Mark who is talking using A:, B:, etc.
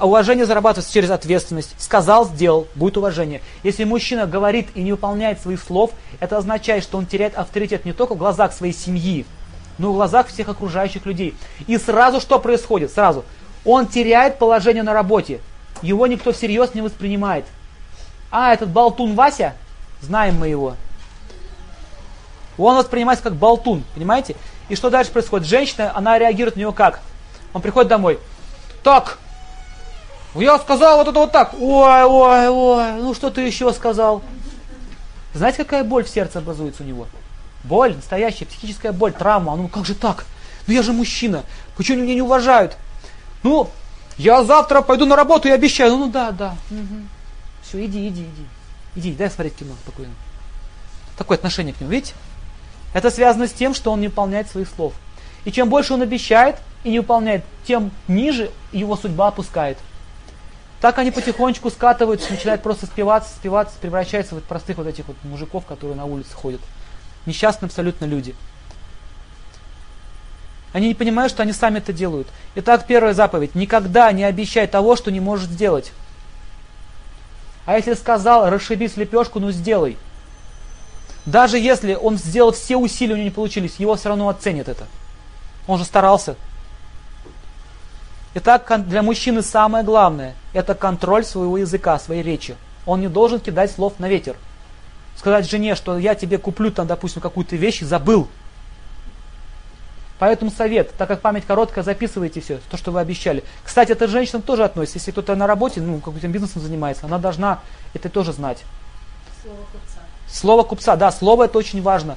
A: уважение зарабатывается через ответственность. Сказал, сделал, будет уважение. Если мужчина говорит и не выполняет своих слов, это означает, что он теряет авторитет не только в глазах своей семьи, но и в глазах всех окружающих людей. И сразу что происходит? Сразу. Он теряет положение на работе. Его никто всерьез не воспринимает. А, этот болтун Вася, знаем мы его. Он воспринимается как болтун, понимаете? И что дальше происходит? Женщина, она реагирует на него как? Он приходит домой. Так, я сказал вот это вот так. Ой, ой, ой, ну что ты еще сказал? Знаете, какая боль в сердце образуется у него? Боль, настоящая психическая боль, травма. Ну как же так? Ну я же мужчина. Почему меня не уважают? Ну, я завтра пойду на работу и обещаю. Ну, ну да, да. Угу. Все, иди, иди, иди. Иди, дай смотреть кино спокойно. Такое отношение к нему, видите? Это связано с тем, что он не выполняет своих слов. И чем больше он обещает и не выполняет, тем ниже его судьба опускает. Так они потихонечку скатываются, начинают просто спиваться, спиваться, превращаются в простых вот этих вот мужиков, которые на улице ходят. Несчастные абсолютно люди. Они не понимают, что они сами это делают. Итак, первая заповедь. Никогда не обещай того, что не можешь сделать. А если сказал, расшибись лепешку, ну сделай. Даже если он сделал все усилия, у него не получились, его все равно оценят это. Он же старался. Итак, для мужчины самое главное – это контроль своего языка, своей речи. Он не должен кидать слов на ветер. Сказать жене, что я тебе куплю там, допустим, какую-то вещь забыл. Поэтому совет, так как память короткая, записывайте все, то, что вы обещали. Кстати, это женщинам тоже относится. Если кто-то на работе, ну, каким-то бизнесом занимается, она должна это тоже знать.
B: Слово купца.
A: Слово купца, да, слово это очень важно.